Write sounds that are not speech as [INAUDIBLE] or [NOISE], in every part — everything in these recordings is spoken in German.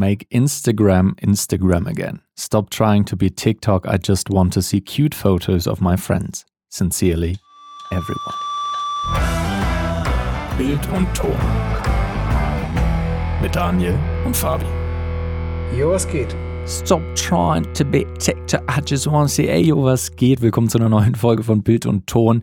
Make Instagram Instagram again. Stop trying to be TikTok. I just want to see cute photos of my friends. Sincerely, everyone. Bild und Ton. Mit Daniel und Fabi. Jo, was geht? Stop trying to be TikTok. I just want to see, ey, yo, was geht? Willkommen zu einer neuen Folge von Bild und Ton.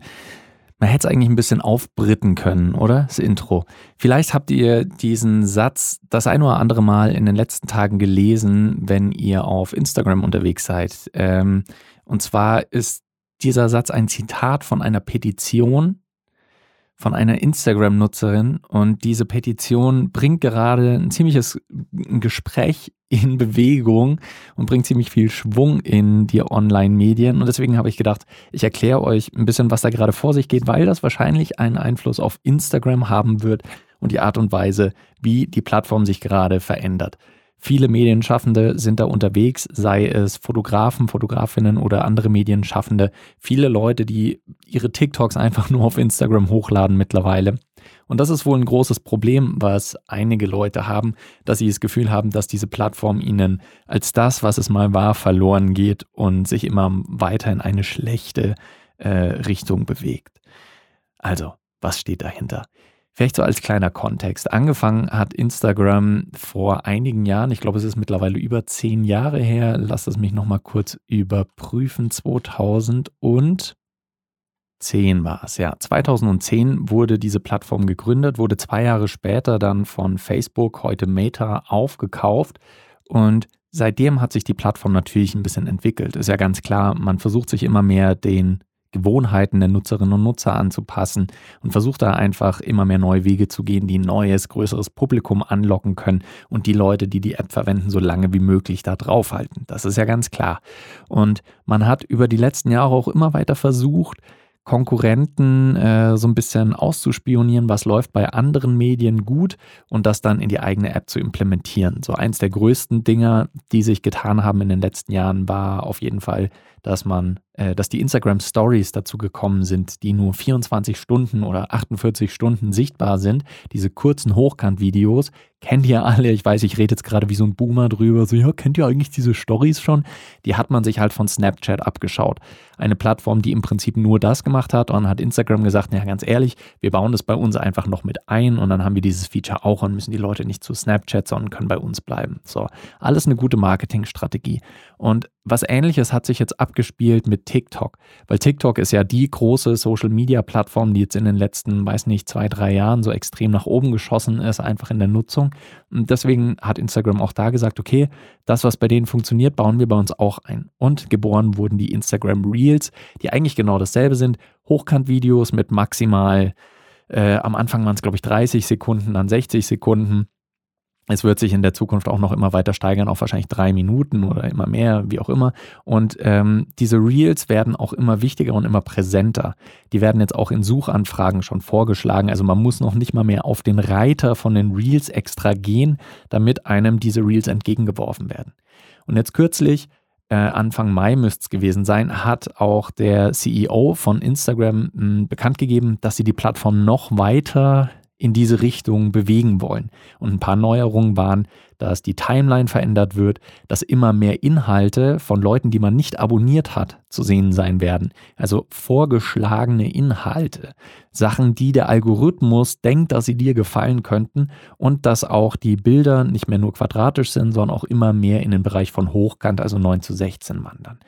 Man hätte es eigentlich ein bisschen aufbritten können, oder? Das Intro. Vielleicht habt ihr diesen Satz das ein oder andere Mal in den letzten Tagen gelesen, wenn ihr auf Instagram unterwegs seid. Ähm, und zwar ist dieser Satz ein Zitat von einer Petition von einer Instagram-Nutzerin und diese Petition bringt gerade ein ziemliches Gespräch in Bewegung und bringt ziemlich viel Schwung in die Online-Medien. Und deswegen habe ich gedacht, ich erkläre euch ein bisschen, was da gerade vor sich geht, weil das wahrscheinlich einen Einfluss auf Instagram haben wird und die Art und Weise, wie die Plattform sich gerade verändert. Viele Medienschaffende sind da unterwegs, sei es Fotografen, Fotografinnen oder andere Medienschaffende. Viele Leute, die ihre TikToks einfach nur auf Instagram hochladen mittlerweile. Und das ist wohl ein großes Problem, was einige Leute haben, dass sie das Gefühl haben, dass diese Plattform ihnen als das, was es mal war, verloren geht und sich immer weiter in eine schlechte äh, Richtung bewegt. Also, was steht dahinter? Vielleicht so als kleiner Kontext. Angefangen hat Instagram vor einigen Jahren, ich glaube, es ist mittlerweile über zehn Jahre her, lass es mich nochmal kurz überprüfen, 2010 war es, ja. 2010 wurde diese Plattform gegründet, wurde zwei Jahre später dann von Facebook, heute Meta, aufgekauft und seitdem hat sich die Plattform natürlich ein bisschen entwickelt. Ist ja ganz klar, man versucht sich immer mehr den Gewohnheiten der Nutzerinnen und Nutzer anzupassen und versucht da einfach immer mehr neue Wege zu gehen, die ein neues, größeres Publikum anlocken können und die Leute, die die App verwenden, so lange wie möglich da draufhalten. Das ist ja ganz klar. Und man hat über die letzten Jahre auch immer weiter versucht, Konkurrenten äh, so ein bisschen auszuspionieren, was läuft bei anderen Medien gut und das dann in die eigene App zu implementieren. So eins der größten Dinger, die sich getan haben in den letzten Jahren, war auf jeden Fall, dass man dass die Instagram Stories dazu gekommen sind, die nur 24 Stunden oder 48 Stunden sichtbar sind. Diese kurzen Hochkant-Videos kennt ihr alle. Ich weiß, ich rede jetzt gerade wie so ein Boomer drüber. So, ja, kennt ihr eigentlich diese Stories schon? Die hat man sich halt von Snapchat abgeschaut. Eine Plattform, die im Prinzip nur das gemacht hat. Und dann hat Instagram gesagt, ja, ganz ehrlich, wir bauen das bei uns einfach noch mit ein und dann haben wir dieses Feature auch und müssen die Leute nicht zu Snapchat, sondern können bei uns bleiben. So, alles eine gute Marketingstrategie. Und was ähnliches hat sich jetzt abgespielt mit TikTok. Weil TikTok ist ja die große Social-Media-Plattform, die jetzt in den letzten, weiß nicht, zwei, drei Jahren so extrem nach oben geschossen ist, einfach in der Nutzung. Und deswegen hat Instagram auch da gesagt, okay, das, was bei denen funktioniert, bauen wir bei uns auch ein. Und geboren wurden die Instagram Reels, die eigentlich genau dasselbe sind. Hochkant-Videos mit maximal, äh, am Anfang waren es, glaube ich, 30 Sekunden, dann 60 Sekunden es wird sich in der Zukunft auch noch immer weiter steigern, auf wahrscheinlich drei Minuten oder immer mehr, wie auch immer. Und ähm, diese Reels werden auch immer wichtiger und immer präsenter. Die werden jetzt auch in Suchanfragen schon vorgeschlagen. Also man muss noch nicht mal mehr auf den Reiter von den Reels extra gehen, damit einem diese Reels entgegengeworfen werden. Und jetzt kürzlich, äh, Anfang Mai müsste es gewesen sein, hat auch der CEO von Instagram mh, hm, bekannt gegeben, dass sie die Plattform noch weiter in diese Richtung bewegen wollen. Und ein paar Neuerungen waren, dass die Timeline verändert wird, dass immer mehr Inhalte von Leuten, die man nicht abonniert hat, zu sehen sein werden. Also vorgeschlagene Inhalte. Sachen, die der Algorithmus denkt, dass sie dir gefallen könnten und dass auch die Bilder nicht mehr nur quadratisch sind, sondern auch immer mehr in den Bereich von Hochkant, also 9 zu 16 wandern.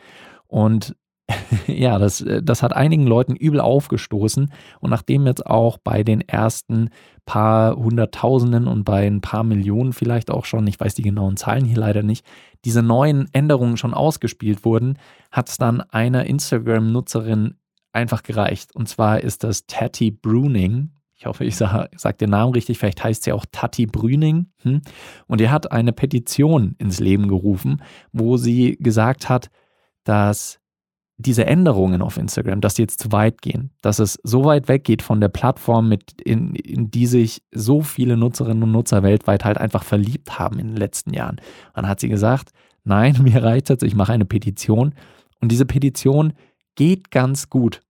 Und [LAUGHS] ja, das, äh, das hat einigen Leuten übel aufgestoßen. Und nachdem jetzt auch bei den ersten paar Hunderttausenden und bei ein paar Millionen vielleicht auch schon, ich weiß die genauen Zahlen hier leider nicht, diese neuen Änderungen schon ausgespielt wurden, hat es dann einer Instagram-Nutzerin einfach gereicht. Und zwar ist das Tati Bruning. Ich hoffe, ich sage sag den Namen richtig. Vielleicht heißt sie auch Tati Brüning. Hm? Und er hat eine Petition ins Leben gerufen, wo sie gesagt hat, dass diese Änderungen auf Instagram, dass die jetzt zu weit gehen, dass es so weit weggeht von der Plattform, mit in, in die sich so viele Nutzerinnen und Nutzer weltweit halt einfach verliebt haben in den letzten Jahren. Dann hat sie gesagt, nein, [LAUGHS] mir reicht es, ich mache eine Petition. Und diese Petition geht ganz gut.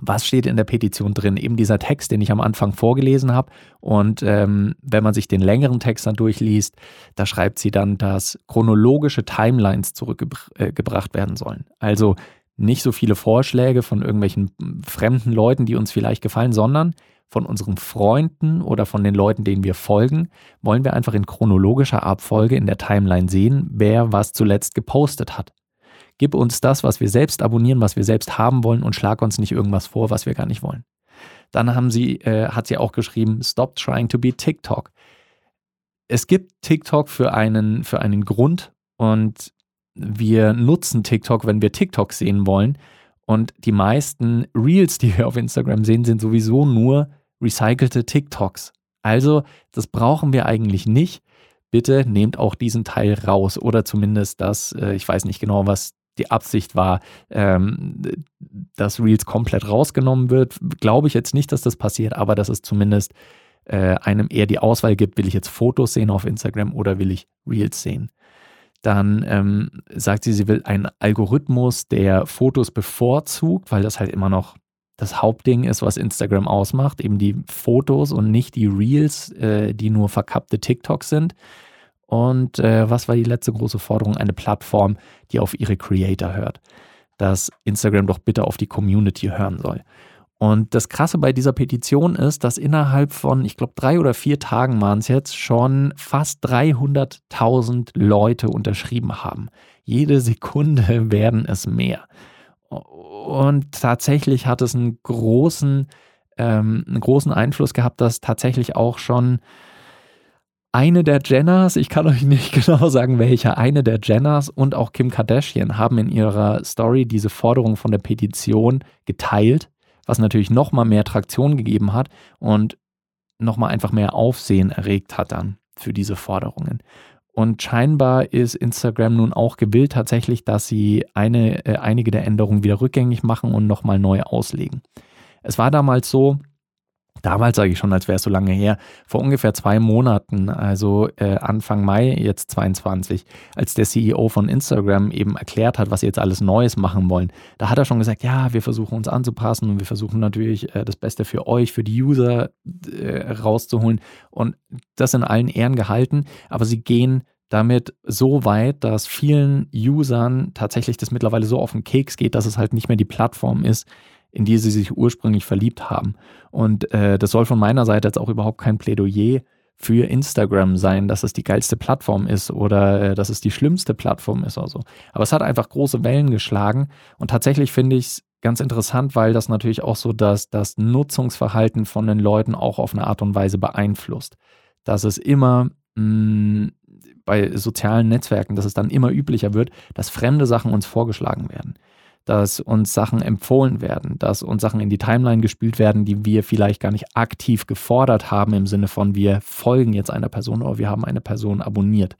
Was steht in der Petition drin? Eben dieser Text, den ich am Anfang vorgelesen habe. Und ähm, wenn man sich den längeren Text dann durchliest, da schreibt sie dann, dass chronologische Timelines zurückgebracht äh, werden sollen. Also nicht so viele Vorschläge von irgendwelchen fremden Leuten, die uns vielleicht gefallen, sondern von unseren Freunden oder von den Leuten, denen wir folgen, wollen wir einfach in chronologischer Abfolge in der Timeline sehen, wer was zuletzt gepostet hat. Gib uns das, was wir selbst abonnieren, was wir selbst haben wollen und schlag uns nicht irgendwas vor, was wir gar nicht wollen. Dann haben sie, äh, hat sie auch geschrieben, Stop trying to be TikTok. Es gibt TikTok für einen, für einen Grund und wir nutzen TikTok, wenn wir TikTok sehen wollen. Und die meisten Reels, die wir auf Instagram sehen, sind sowieso nur recycelte TikToks. Also, das brauchen wir eigentlich nicht. Bitte nehmt auch diesen Teil raus oder zumindest das, äh, ich weiß nicht genau, was die Absicht war, ähm, dass Reels komplett rausgenommen wird. Glaube ich jetzt nicht, dass das passiert, aber dass es zumindest äh, einem eher die Auswahl gibt, will ich jetzt Fotos sehen auf Instagram oder will ich Reels sehen. Dann ähm, sagt sie, sie will einen Algorithmus, der Fotos bevorzugt, weil das halt immer noch das Hauptding ist, was Instagram ausmacht, eben die Fotos und nicht die Reels, äh, die nur verkappte TikToks sind. Und äh, was war die letzte große Forderung? Eine Plattform, die auf ihre Creator hört. Dass Instagram doch bitte auf die Community hören soll. Und das Krasse bei dieser Petition ist, dass innerhalb von, ich glaube, drei oder vier Tagen waren es jetzt, schon fast 300.000 Leute unterschrieben haben. Jede Sekunde [LAUGHS] werden es mehr. Und tatsächlich hat es einen großen, ähm, einen großen Einfluss gehabt, dass tatsächlich auch schon eine der Jenners, ich kann [LAUGHS] euch nicht genau sagen, welche, eine der Jenners und auch Kim Kardashian haben in ihrer Story diese Forderung von der Petition geteilt, was natürlich nochmal mehr Traktion gegeben hat und nochmal einfach mehr Aufsehen erregt hat dann für diese Forderungen. Und scheinbar ist Instagram nun auch gewillt tatsächlich, dass sie eine, äh, einige der Änderungen wieder rückgängig machen und nochmal neu auslegen. Es war damals so, damals sage ich schon, als wäre es so lange her, vor ungefähr zwei Monaten, also äh, Anfang Mai jetzt 22, als der CEO von Instagram eben erklärt hat, was sie jetzt alles Neues machen wollen, da hat er schon gesagt, ja, wir versuchen uns anzupassen und wir versuchen natürlich äh, das Beste für euch, für die User äh, rauszuholen. Und das in allen Ehren gehalten, aber sie gehen damit so weit, dass vielen Usern tatsächlich das mittlerweile so auf den Keks geht, dass es halt nicht mehr die Plattform ist, in die sie sich ursprünglich verliebt haben. Und äh, das soll von meiner Seite jetzt auch überhaupt kein Plädoyer für Instagram sein, dass es die geilste Plattform ist oder äh, dass es die schlimmste Plattform ist oder so. Aber es hat einfach große Wellen geschlagen und tatsächlich finde ich es ganz interessant, weil das natürlich auch so dass das Nutzungsverhalten von den Leuten auch auf eine Art und Weise beeinflusst. Dass es immer mh, mm, bei sozialen Netzwerken, dass es dann immer üblicher wird, dass fremde Sachen uns vorgeschlagen werden dass uns Sachen empfohlen werden, dass uns Sachen in die Timeline gespielt werden, die wir vielleicht gar nicht aktiv gefordert haben, im Sinne von wir folgen jetzt einer Person oder wir haben eine Person abonniert.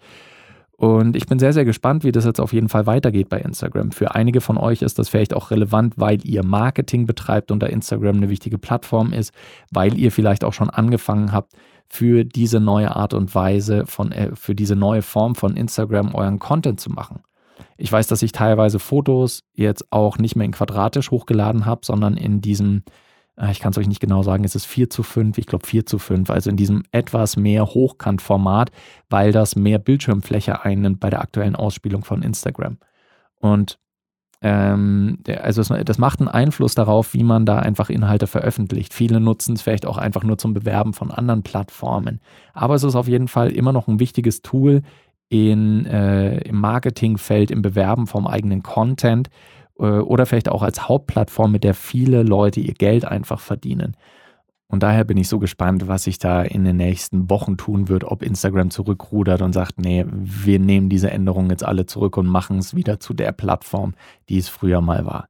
Und ich bin sehr, sehr gespannt, wie das jetzt auf jeden Fall weitergeht bei Instagram. Für einige von euch ist das vielleicht auch relevant, weil ihr Marketing betreibt und da Instagram eine wichtige Plattform ist, weil ihr vielleicht auch schon angefangen habt, für diese neue Art und Weise von, äh, für diese neue Form von Instagram euren Content zu machen. Ich weiß, dass ich teilweise Fotos jetzt auch nicht mehr in quadratisch hochgeladen habe, sondern in diesem, äh, ich kann es euch nicht genau sagen, es ist 4 zu 5, ich glaube 4 zu 5, also in diesem etwas mehr Hochkantformat, weil das mehr Bildschirmfläche einnimmt bei der aktuellen Ausspielung von Instagram. Und ähm, also das macht einen Einfluss darauf, wie man da einfach Inhalte veröffentlicht. Viele nutzen es vielleicht auch einfach nur zum Bewerben von anderen Plattformen. Aber es ist auf jeden Fall immer noch ein wichtiges Tool in, äh, im Marketingfeld, im Bewerben vom eigenen Content äh, oder vielleicht auch als Hauptplattform, mit der viele Leute ihr Geld einfach verdienen. Und daher bin ich so gespannt, was sich da in den nächsten Wochen tun wird, ob Instagram zurückrudert und sagt, nee, wir nehmen diese Änderungen jetzt alle zurück und machen es wieder zu der Plattform, die es früher mal war.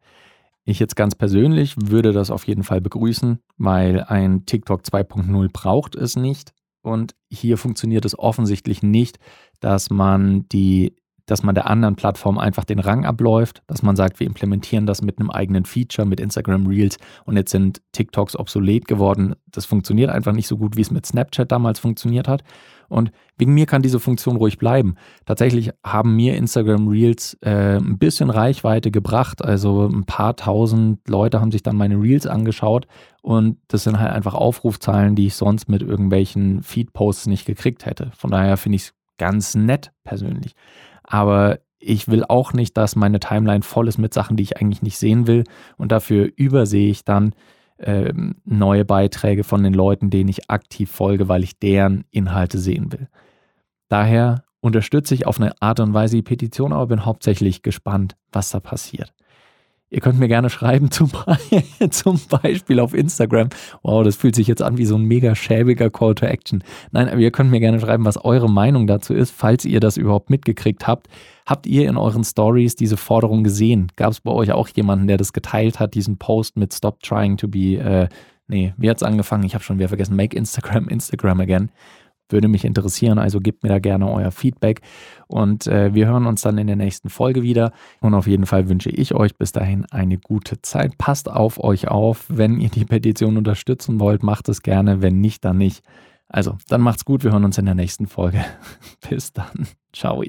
Ich jetzt ganz persönlich würde das auf jeden Fall begrüßen, weil ein TikTok 2.0 braucht es nicht. Und hier funktioniert es offensichtlich nicht, dass man die dass man der anderen Plattform einfach den Rang abläuft, dass man sagt, wir implementieren das mit einem eigenen Feature, mit Instagram Reels und jetzt sind TikToks obsolet geworden. Das funktioniert einfach nicht so gut, wie es mit Snapchat damals funktioniert hat. Und wegen mir kann diese Funktion ruhig bleiben. Tatsächlich haben mir Instagram Reels äh, ein bisschen Reichweite gebracht. Also ein paar tausend Leute haben sich dann meine Reels angeschaut und das sind halt einfach Aufrufzahlen, die ich sonst mit irgendwelchen Feed-Posts nicht gekriegt hätte. Von daher finde ich es ganz nett persönlich. Aber ich will auch nicht, dass meine Timeline voll ist mit Sachen, die ich eigentlich nicht sehen will. Und dafür übersehe ich dann äh, neue Beiträge von den Leuten, denen ich aktiv folge, weil ich deren Inhalte sehen will. Daher unterstütze ich auf eine Art und Weise die Petition, aber bin hauptsächlich gespannt, was da passiert. Ihr könnt mir gerne schreiben, [LAUGHS] zum, zum, Beispiel auf Instagram. Wow, das fühlt sich jetzt an wie so ein mega schäbiger Call to Action. Nein, aber ihr könnt mir gerne schreiben, was eure Meinung dazu ist, falls ihr das überhaupt mitgekriegt habt. Habt ihr in euren Stories diese Forderung gesehen? Gab es bei euch auch jemanden, der das geteilt hat, diesen Post mit Stop trying to be, äh, nee, wie es angefangen? Ich habe schon wieder vergessen, make Instagram Instagram again. Würde mich interessieren, also gebt mir da gerne euer Feedback und äh, wir hören uns dann in der nächsten Folge wieder. Und auf jeden Fall wünsche ich euch bis dahin eine gute Zeit. Passt auf euch auf. Wenn ihr die Petition unterstützen wollt, macht es gerne. Wenn nicht, dann nicht. Also, dann macht's gut. Wir hören uns in der nächsten Folge. [LAUGHS] bis dann. Ciao.